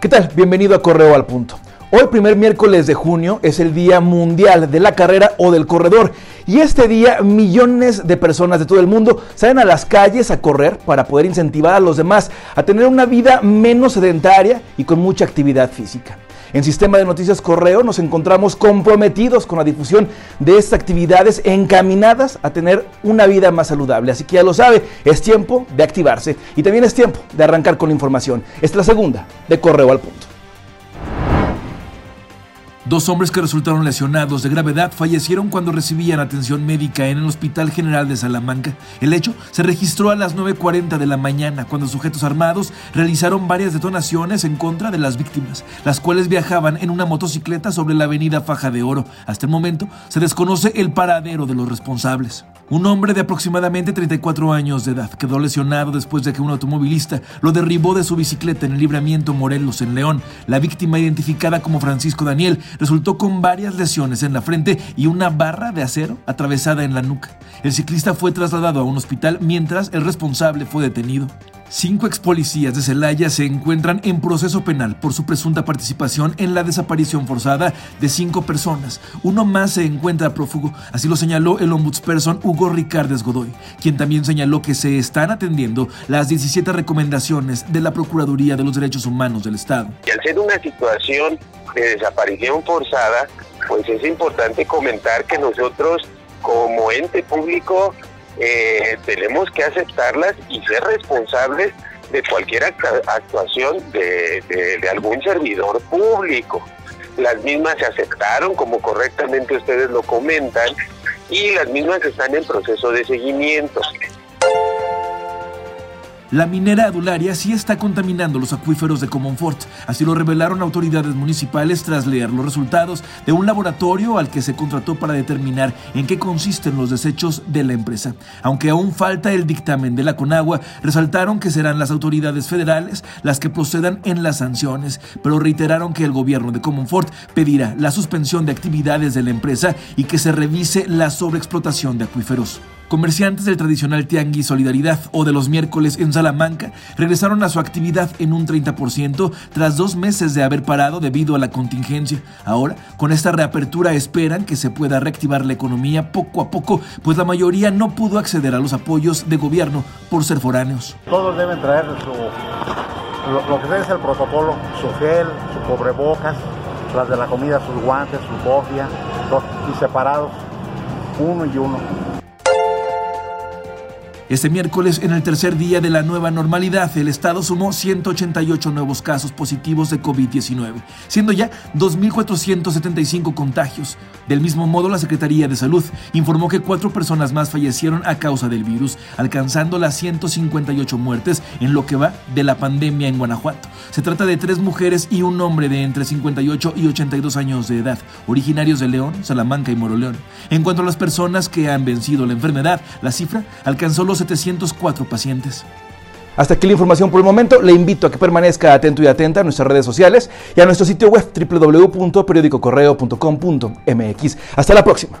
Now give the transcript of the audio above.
¿Qué tal? Bienvenido a Correo al Punto. Hoy, primer miércoles de junio, es el Día Mundial de la Carrera o del Corredor. Y este día, millones de personas de todo el mundo salen a las calles a correr para poder incentivar a los demás a tener una vida menos sedentaria y con mucha actividad física. En Sistema de Noticias Correo nos encontramos comprometidos con la difusión de estas actividades encaminadas a tener una vida más saludable. Así que ya lo sabe, es tiempo de activarse y también es tiempo de arrancar con la información. Esta es la segunda de Correo al Punto. Dos hombres que resultaron lesionados de gravedad fallecieron cuando recibían atención médica en el Hospital General de Salamanca. El hecho se registró a las 9.40 de la mañana cuando sujetos armados realizaron varias detonaciones en contra de las víctimas, las cuales viajaban en una motocicleta sobre la avenida Faja de Oro. Hasta el momento se desconoce el paradero de los responsables. Un hombre de aproximadamente 34 años de edad quedó lesionado después de que un automovilista lo derribó de su bicicleta en el libramiento Morelos, en León. La víctima, identificada como Francisco Daniel, resultó con varias lesiones en la frente y una barra de acero atravesada en la nuca. El ciclista fue trasladado a un hospital mientras el responsable fue detenido. Cinco ex policías de Celaya se encuentran en proceso penal por su presunta participación en la desaparición forzada de cinco personas. Uno más se encuentra prófugo, así lo señaló el ombudsperson Hugo Ricardes Godoy, quien también señaló que se están atendiendo las 17 recomendaciones de la Procuraduría de los Derechos Humanos del Estado. Y al ser una situación de desaparición forzada, pues es importante comentar que nosotros como ente público eh, tenemos que aceptarlas y ser responsables de cualquier actuación de, de, algún servidor público. Las mismas se aceptaron, como correctamente ustedes lo comentan, y las mismas están en proceso de seguimiento. La minera adularia sí está contaminando los acuíferos de Comonfort, así lo revelaron autoridades municipales tras leer los resultados de un laboratorio al que se contrató para determinar en qué consisten los desechos de la empresa. Aunque aún falta el dictamen de la Conagua, resaltaron que serán las autoridades federales las que procedan en las sanciones, pero reiteraron que el gobierno de Comonfort pedirá la suspensión de actividades de la empresa y que se revise la sobreexplotación de acuíferos. Comerciantes del tradicional Tianguis Solidaridad o de los miércoles en Salamanca regresaron a su actividad en un 30% tras dos meses de haber parado debido a la contingencia. Ahora, con esta reapertura esperan que se pueda reactivar la economía poco a poco, pues la mayoría no pudo acceder a los apoyos de gobierno por ser foráneos. Todos deben traer su, lo, que es el protocolo, su gel, su cobrebocas, las de la comida, sus guantes, su bofia, y separados, uno y uno. Este miércoles, en el tercer día de la nueva normalidad, el Estado sumó 188 nuevos casos positivos de COVID-19, siendo ya 2.475 contagios. Del mismo modo, la Secretaría de Salud informó que cuatro personas más fallecieron a causa del virus, alcanzando las 158 muertes en lo que va de la pandemia en Guanajuato. Se trata de tres mujeres y un hombre de entre 58 y 82 años de edad, originarios de León, Salamanca y Moroleón. En cuanto a las personas que han vencido la enfermedad, la cifra alcanzó los 704 pacientes. Hasta aquí la información por el momento. Le invito a que permanezca atento y atenta a nuestras redes sociales y a nuestro sitio web www.periodicocorreo.com.mx. Hasta la próxima.